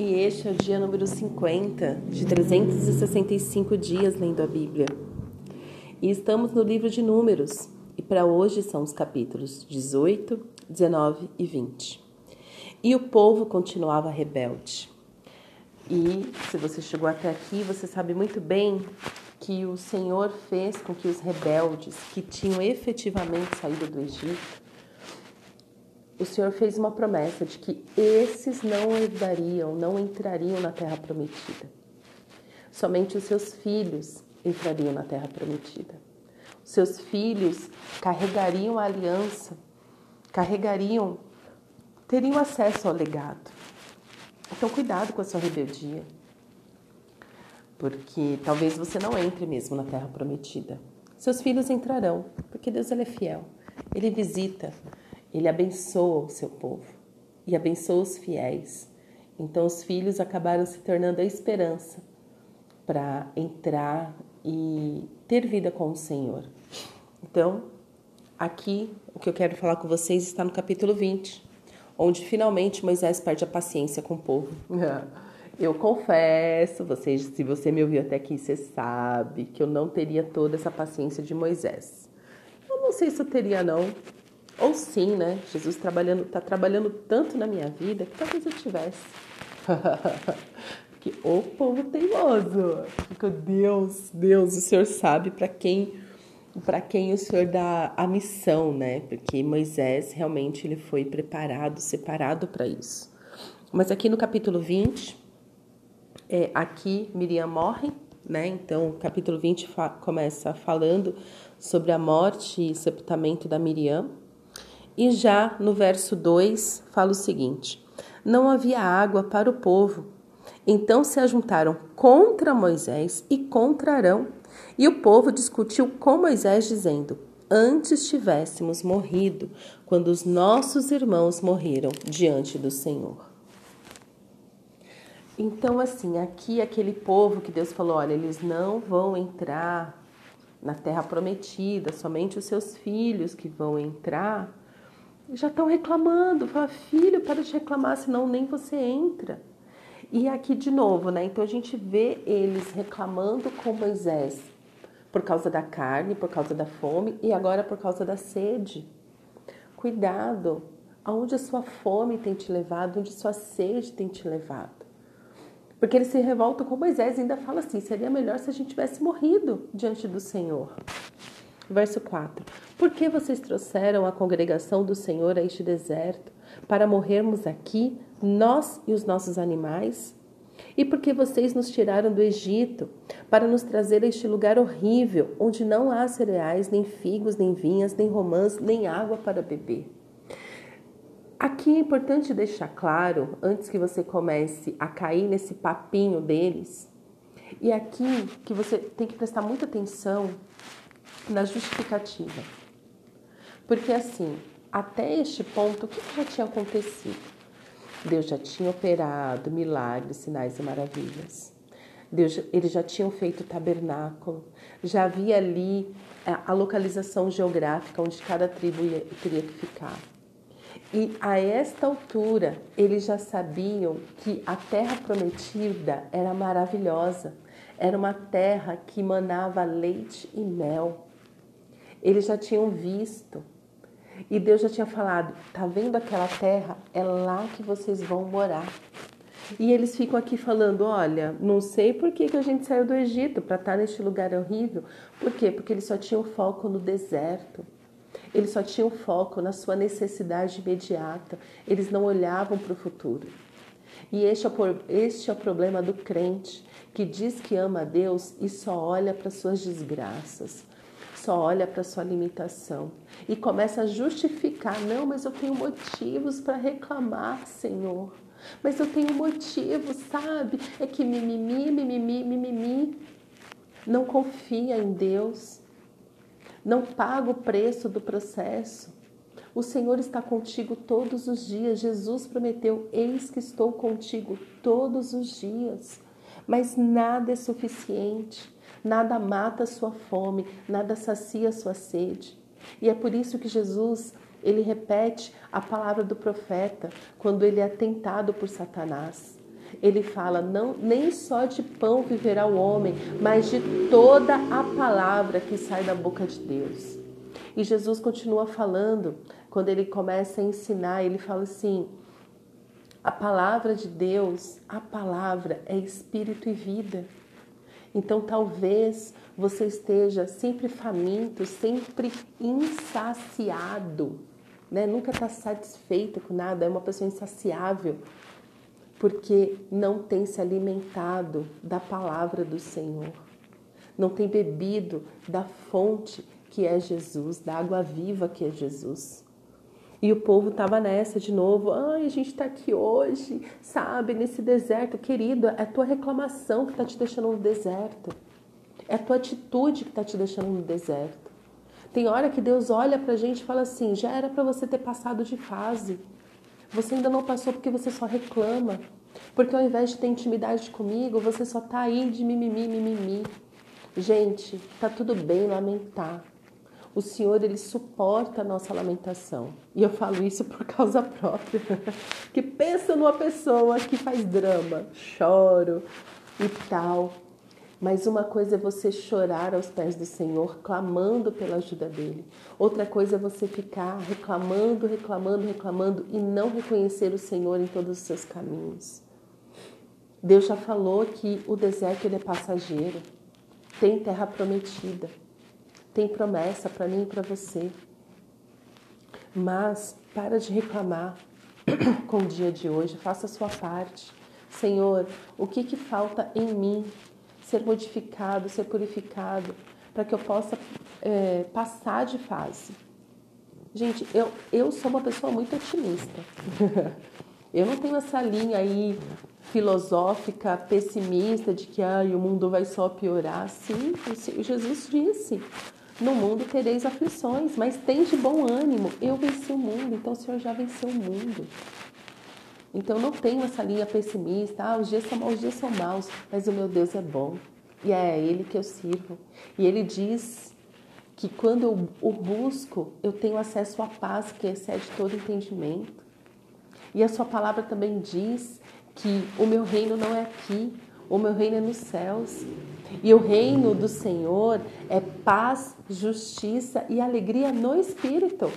E este é o dia número 50 de 365 dias lendo a Bíblia. E estamos no livro de Números, e para hoje são os capítulos 18, 19 e 20. E o povo continuava rebelde. E se você chegou até aqui, você sabe muito bem que o Senhor fez com que os rebeldes que tinham efetivamente saído do Egito o Senhor fez uma promessa de que esses não herdariam, não entrariam na terra prometida. Somente os seus filhos entrariam na terra prometida. Os seus filhos carregariam a aliança, carregariam, teriam acesso ao legado. Então, cuidado com a sua rebeldia, porque talvez você não entre mesmo na terra prometida. Seus filhos entrarão, porque Deus ele é fiel. Ele visita, ele abençoa o seu povo e abençoa os fiéis. Então os filhos acabaram se tornando a esperança para entrar e ter vida com o Senhor. Então, aqui o que eu quero falar com vocês está no capítulo 20, onde finalmente Moisés perde a paciência com o povo. Eu confesso, vocês, se você me ouviu até aqui, você sabe que eu não teria toda essa paciência de Moisés. Eu não sei se eu teria não, ou sim, né? Jesus trabalhando, tá trabalhando tanto na minha vida que talvez eu tivesse. Porque o povo teimoso. Fico, Deus, Deus, o Senhor sabe para quem para quem o Senhor dá a missão, né? Porque Moisés realmente ele foi preparado, separado para isso. Mas aqui no capítulo 20, é, aqui Miriam morre, né? Então, o capítulo 20 fa começa falando sobre a morte e sepultamento da Miriam. E já no verso 2 fala o seguinte: Não havia água para o povo. Então se ajuntaram contra Moisés e contra Arão. E o povo discutiu com Moisés, dizendo: Antes tivéssemos morrido, quando os nossos irmãos morreram diante do Senhor. Então, assim, aqui aquele povo que Deus falou: olha, eles não vão entrar na terra prometida, somente os seus filhos que vão entrar já estão reclamando. Fala, filho, para de reclamar, senão nem você entra. E aqui de novo, né? Então a gente vê eles reclamando com Moisés por causa da carne, por causa da fome e agora por causa da sede. Cuidado, aonde a sua fome tem te levado, onde a sua sede tem te levado. Porque eles se revoltam com Moisés e ainda fala assim: seria melhor se a gente tivesse morrido diante do Senhor. Verso 4: Por que vocês trouxeram a congregação do Senhor a este deserto, para morrermos aqui, nós e os nossos animais? E por que vocês nos tiraram do Egito, para nos trazer a este lugar horrível, onde não há cereais, nem figos, nem vinhas, nem romãs, nem água para beber? Aqui é importante deixar claro, antes que você comece a cair nesse papinho deles, e aqui que você tem que prestar muita atenção na justificativa. Porque assim, até este ponto, o que já tinha acontecido? Deus já tinha operado milagres, sinais e maravilhas. Deus, eles já tinham feito tabernáculo, já havia ali a, é, a localização geográfica onde cada tribo ia, teria que ficar. E a esta altura, eles já sabiam que a terra prometida era maravilhosa, era uma terra que manava leite e mel eles já tinham visto. E Deus já tinha falado: tá vendo aquela terra? É lá que vocês vão morar. E eles ficam aqui falando: olha, não sei por que, que a gente saiu do Egito para estar tá neste lugar horrível. Por quê? Porque eles só tinham foco no deserto. Eles só tinham foco na sua necessidade imediata. Eles não olhavam para o futuro. E este é, este é o problema do crente que diz que ama a Deus e só olha para suas desgraças só olha para sua limitação e começa a justificar: não, mas eu tenho motivos para reclamar, Senhor. Mas eu tenho motivos, sabe? É que mimimi, mimimi, mimimi. Não confia em Deus. Não paga o preço do processo. O Senhor está contigo todos os dias. Jesus prometeu: Eis que estou contigo todos os dias. Mas nada é suficiente. Nada mata a sua fome, nada sacia a sua sede. E é por isso que Jesus, ele repete a palavra do profeta quando ele é tentado por Satanás. ele fala: não, nem só de pão viverá o homem, mas de toda a palavra que sai da boca de Deus. E Jesus continua falando, quando ele começa a ensinar, ele fala assim: a palavra de Deus, a palavra é espírito e vida. Então talvez você esteja sempre faminto, sempre insaciado, né? Nunca está satisfeito com nada, é uma pessoa insaciável, porque não tem se alimentado da palavra do Senhor, não tem bebido da fonte que é Jesus, da água viva que é Jesus. E o povo estava nessa de novo. Ai, a gente está aqui hoje, sabe, nesse deserto. Querido, é tua reclamação que está te deixando no deserto. É tua atitude que está te deixando no deserto. Tem hora que Deus olha para a gente e fala assim: já era para você ter passado de fase. Você ainda não passou porque você só reclama. Porque ao invés de ter intimidade comigo, você só tá aí de mimimi, mimimi. Gente, tá tudo bem lamentar o Senhor ele suporta a nossa lamentação. E eu falo isso por causa própria. que pensa numa pessoa que faz drama, choro e tal. Mas uma coisa é você chorar aos pés do Senhor, clamando pela ajuda dele. Outra coisa é você ficar reclamando, reclamando, reclamando e não reconhecer o Senhor em todos os seus caminhos. Deus já falou que o deserto ele é passageiro. Tem terra prometida tem promessa para mim e para você. Mas para de reclamar com o dia de hoje, faça a sua parte. Senhor, o que, que falta em mim ser modificado, ser purificado, para que eu possa é, passar de fase? Gente, eu, eu sou uma pessoa muito otimista. eu não tenho essa linha aí filosófica, pessimista, de que ah, o mundo vai só piorar. Sim, Jesus disse: no mundo tereis aflições, mas tem de bom ânimo. Eu venci o mundo, então o Senhor já venceu o mundo. Então não tenho essa linha pessimista, ah, os dias são maus, os dias são maus, mas o meu Deus é bom. E é Ele que eu sirvo. E Ele diz que quando eu o busco, eu tenho acesso à paz que excede todo entendimento. E a sua palavra também diz que o meu reino não é aqui, o meu reino é nos céus. E o reino do Senhor é paz, justiça e alegria no espírito.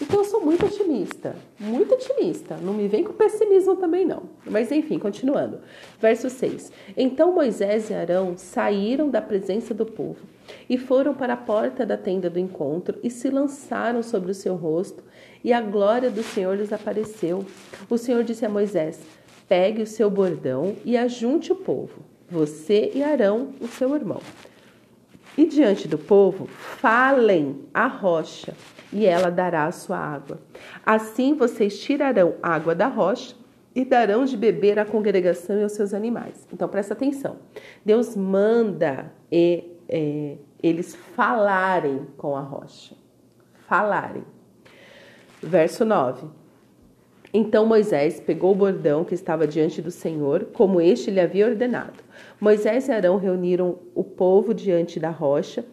Então eu sou muito otimista, muito otimista. Não me vem com pessimismo também não. Mas enfim, continuando. Verso 6. Então Moisés e Arão saíram da presença do povo e foram para a porta da tenda do encontro e se lançaram sobre o seu rosto, e a glória do Senhor lhes apareceu. O Senhor disse a Moisés: Pegue o seu bordão e ajunte o povo você e Arão, o seu irmão. E diante do povo, falem a rocha, e ela dará a sua água. Assim vocês tirarão água da rocha e darão de beber à congregação e aos seus animais. Então presta atenção. Deus manda e, é, eles falarem com a rocha. Falarem. Verso 9. Então Moisés pegou o bordão que estava diante do Senhor, como este lhe havia ordenado. Moisés e Arão reuniram o povo diante da rocha.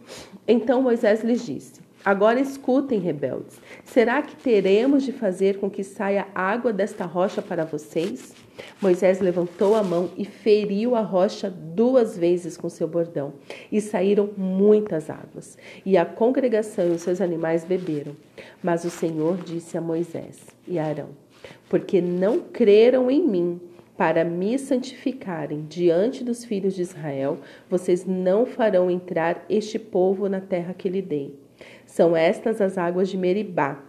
Então Moisés lhes disse: Agora escutem, rebeldes. Será que teremos de fazer com que saia água desta rocha para vocês? Moisés levantou a mão e feriu a rocha duas vezes com seu bordão, e saíram muitas águas, e a congregação e os seus animais beberam. Mas o Senhor disse a Moisés e a Arão: Porque não creram em mim, para me santificarem diante dos filhos de Israel, vocês não farão entrar este povo na terra que lhe dei. São estas as águas de Meribá.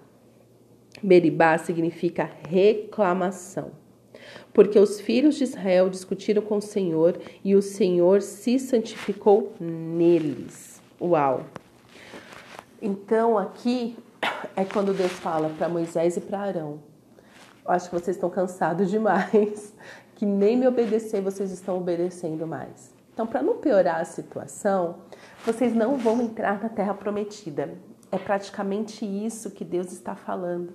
Meribá significa reclamação. Porque os filhos de Israel discutiram com o Senhor e o Senhor se santificou neles. Uau! Então aqui é quando Deus fala para Moisés e para Arão: acho que vocês estão cansados demais, que nem me obedecer vocês estão obedecendo mais. Então, para não piorar a situação, vocês não vão entrar na terra prometida. É praticamente isso que Deus está falando,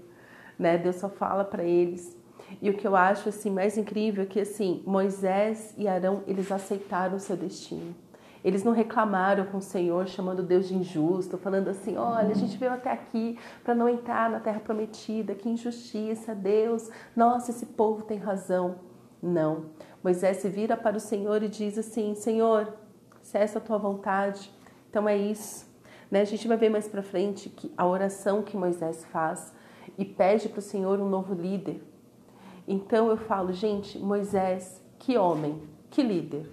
né? Deus só fala para eles. E o que eu acho assim mais incrível é que assim, Moisés e Arão, eles aceitaram o seu destino. Eles não reclamaram com o Senhor, chamando Deus de injusto, falando assim: olha, a gente veio até aqui para não entrar na terra prometida, que injustiça, Deus, nossa, esse povo tem razão. Não. Moisés se vira para o Senhor e diz assim: Senhor, se é essa a tua vontade, então é isso. Né? A gente vai ver mais para frente que a oração que Moisés faz e pede para o Senhor um novo líder. Então eu falo, gente, Moisés, que homem, que líder,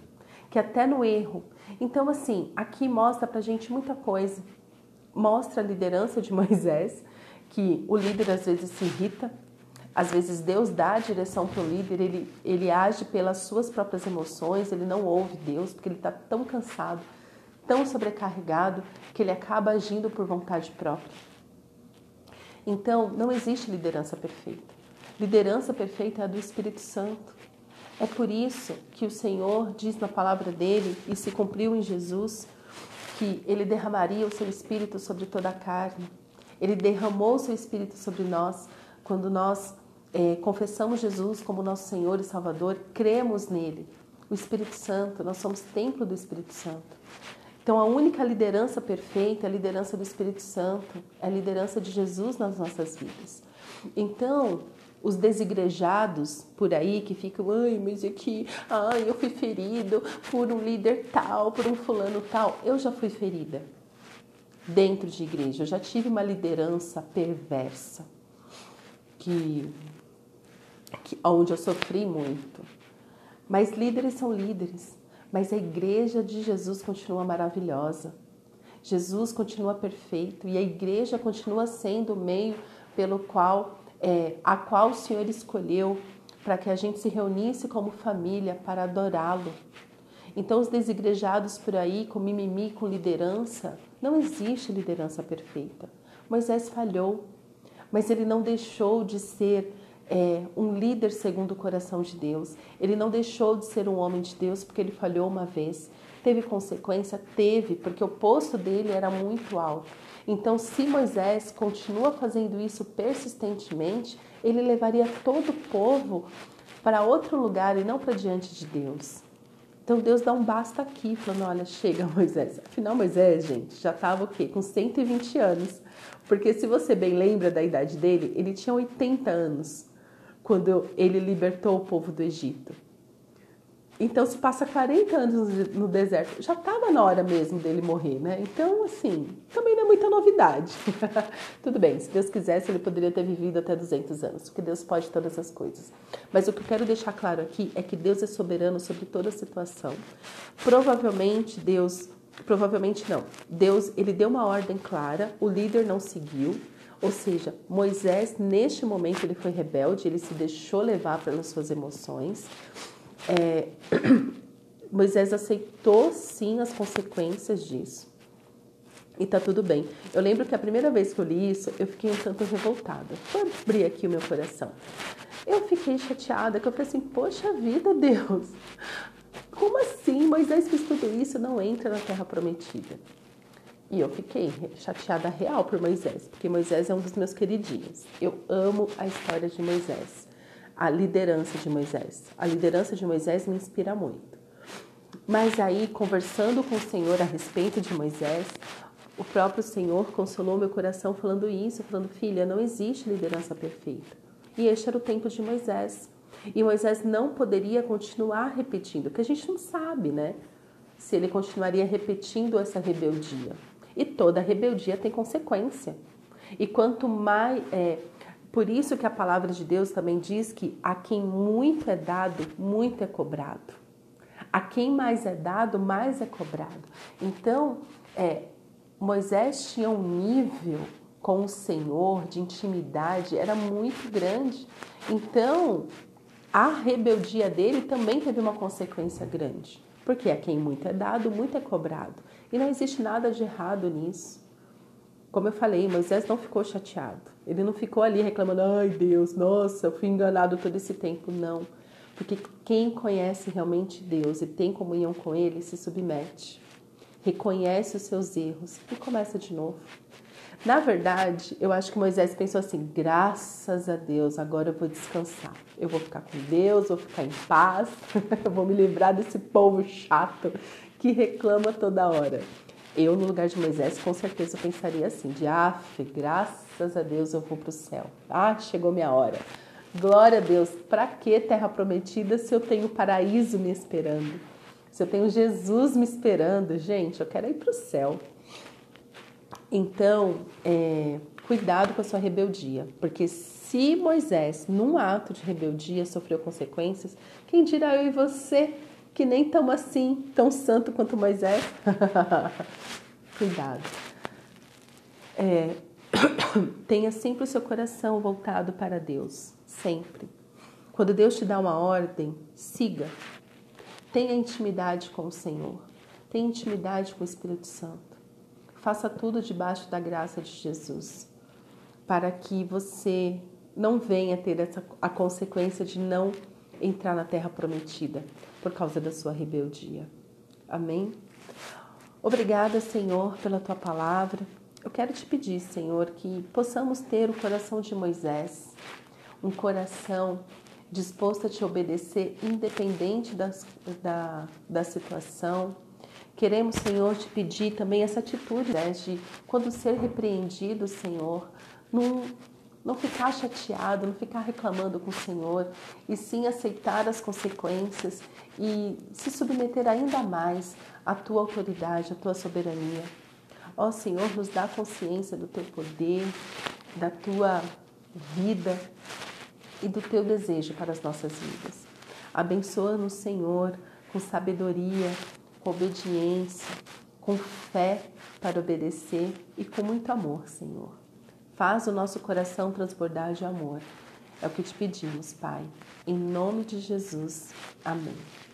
que até no erro. Então, assim, aqui mostra para a gente muita coisa. Mostra a liderança de Moisés, que o líder às vezes se irrita, às vezes Deus dá a direção para o líder, ele, ele age pelas suas próprias emoções, ele não ouve Deus, porque ele está tão cansado, tão sobrecarregado, que ele acaba agindo por vontade própria. Então, não existe liderança perfeita. Liderança perfeita é a do Espírito Santo. É por isso que o Senhor diz na palavra dele, e se cumpriu em Jesus, que ele derramaria o seu espírito sobre toda a carne. Ele derramou o seu espírito sobre nós quando nós é, confessamos Jesus como nosso Senhor e Salvador, cremos nele. O Espírito Santo, nós somos templo do Espírito Santo. Então, a única liderança perfeita é a liderança do Espírito Santo, é a liderança de Jesus nas nossas vidas. Então, os desigrejados por aí que ficam, ai, mas aqui, ai, eu fui ferido por um líder tal, por um fulano tal. Eu já fui ferida dentro de igreja, eu já tive uma liderança perversa que, que onde eu sofri muito. Mas líderes são líderes, mas a igreja de Jesus continua maravilhosa. Jesus continua perfeito e a igreja continua sendo o meio pelo qual é, a qual o Senhor escolheu para que a gente se reunisse como família para adorá-lo. Então, os desigrejados por aí, com mimimi, com liderança, não existe liderança perfeita. Moisés falhou, mas ele não deixou de ser é, um líder segundo o coração de Deus. Ele não deixou de ser um homem de Deus porque ele falhou uma vez. Teve consequência? Teve, porque o posto dele era muito alto. Então, se Moisés continua fazendo isso persistentemente, ele levaria todo o povo para outro lugar e não para diante de Deus. Então Deus dá um basta aqui, falando: olha, chega Moisés. Afinal, Moisés, gente, já estava o quê? Com 120 anos. Porque se você bem lembra da idade dele, ele tinha 80 anos quando ele libertou o povo do Egito. Então, se passa 40 anos no deserto, já estava na hora mesmo dele morrer, né? Então, assim, também não é muita novidade. Tudo bem, se Deus quisesse, ele poderia ter vivido até 200 anos, porque Deus pode todas as coisas. Mas o que eu quero deixar claro aqui é que Deus é soberano sobre toda a situação. Provavelmente, Deus, provavelmente não, Deus, ele deu uma ordem clara, o líder não seguiu, ou seja, Moisés, neste momento, ele foi rebelde, ele se deixou levar pelas suas emoções é, Moisés aceitou sim as consequências disso. E tá tudo bem. Eu lembro que a primeira vez que eu li isso, eu fiquei um tanto revoltada. Vou abrir aqui o meu coração. Eu fiquei chateada, que eu falei assim, poxa vida, Deus, como assim? Moisés fez tudo isso, não entra na terra prometida. E eu fiquei chateada real por Moisés, porque Moisés é um dos meus queridinhos. Eu amo a história de Moisés a liderança de Moisés. A liderança de Moisés me inspira muito. Mas aí, conversando com o Senhor a respeito de Moisés, o próprio Senhor consolou meu coração falando isso, falando: filha, não existe liderança perfeita. E este era o tempo de Moisés. E Moisés não poderia continuar repetindo, porque a gente não sabe, né? Se ele continuaria repetindo essa rebeldia. E toda rebeldia tem consequência. E quanto mais. É, por isso que a palavra de Deus também diz que a quem muito é dado, muito é cobrado. A quem mais é dado, mais é cobrado. Então, é, Moisés tinha um nível com o Senhor de intimidade, era muito grande. Então, a rebeldia dele também teve uma consequência grande. Porque a quem muito é dado, muito é cobrado. E não existe nada de errado nisso. Como eu falei, Moisés não ficou chateado. Ele não ficou ali reclamando, ai Deus, nossa, eu fui enganado todo esse tempo. Não. Porque quem conhece realmente Deus e tem comunhão com Ele se submete, reconhece os seus erros e começa de novo. Na verdade, eu acho que Moisés pensou assim: graças a Deus, agora eu vou descansar. Eu vou ficar com Deus, vou ficar em paz, eu vou me livrar desse povo chato que reclama toda hora. Eu, no lugar de Moisés, com certeza pensaria assim: de af, graças a Deus eu vou para o céu. Ah, chegou minha hora. Glória a Deus. Para que terra prometida se eu tenho paraíso me esperando? Se eu tenho Jesus me esperando, gente, eu quero ir para o céu. Então, é, cuidado com a sua rebeldia, porque se Moisés, num ato de rebeldia, sofreu consequências, quem dirá eu e você, que nem tão assim, tão santo quanto Moisés? cuidado. É, tenha sempre o seu coração voltado para Deus, sempre. Quando Deus te dá uma ordem, siga. Tenha intimidade com o Senhor. Tenha intimidade com o Espírito Santo. Faça tudo debaixo da graça de Jesus, para que você não venha ter essa, a consequência de não entrar na terra prometida por causa da sua rebeldia. Amém? Obrigada, Senhor, pela tua palavra. Eu quero te pedir, Senhor, que possamos ter o coração de Moisés, um coração disposto a te obedecer, independente das, da, da situação. Queremos, Senhor, te pedir também essa atitude né, de, quando ser repreendido, Senhor, não, não ficar chateado, não ficar reclamando com o Senhor, e sim aceitar as consequências e se submeter ainda mais à tua autoridade, à tua soberania. Ó Senhor, nos dá consciência do teu poder, da tua vida e do teu desejo para as nossas vidas. Abençoa-nos, Senhor, com sabedoria, com obediência, com fé para obedecer e com muito amor, Senhor. Faz o nosso coração transbordar de amor. É o que te pedimos, Pai. Em nome de Jesus. Amém.